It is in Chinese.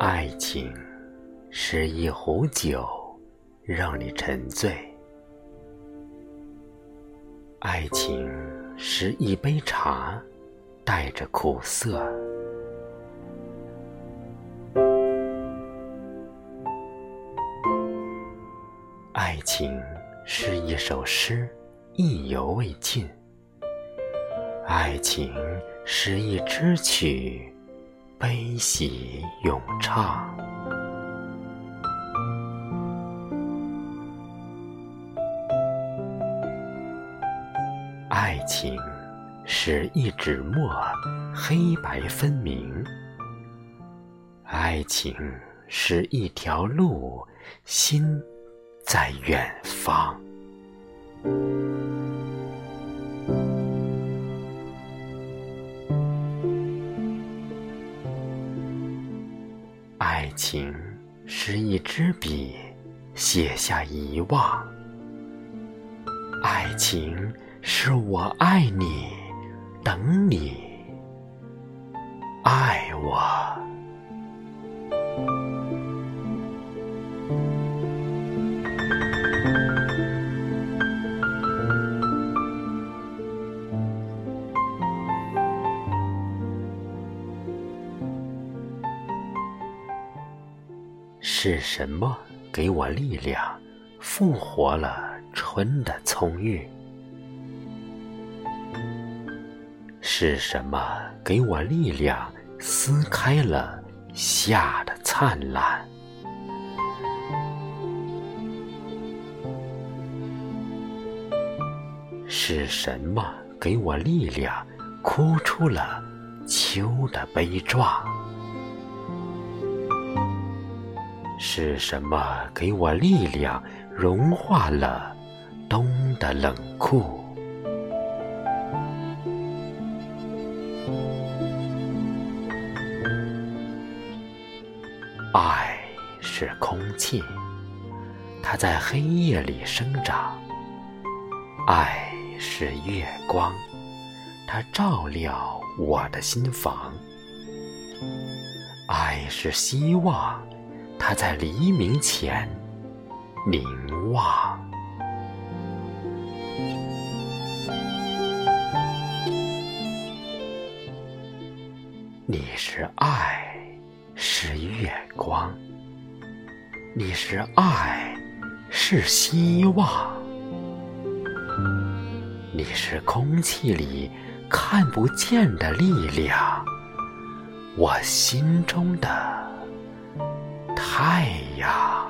爱情是一壶酒，让你沉醉；爱情是一杯茶，带着苦涩；爱情是一首诗，意犹未尽；爱情是一支曲。悲喜咏唱，爱情是一纸墨，黑白分明；爱情是一条路，心在远方。爱情是一支笔，写下遗忘。爱情是我爱你，等你爱我。是什么给我力量，复活了春的葱郁？是什么给我力量，撕开了夏的灿烂？是什么给我力量，哭出了秋的悲壮？是什么给我力量，融化了冬的冷酷？爱是空气，它在黑夜里生长；爱是月光，它照亮我的心房；爱是希望。它在黎明前凝望。你是爱，是月光；你是爱，是希望；你是空气里看不见的力量，我心中的。太阳。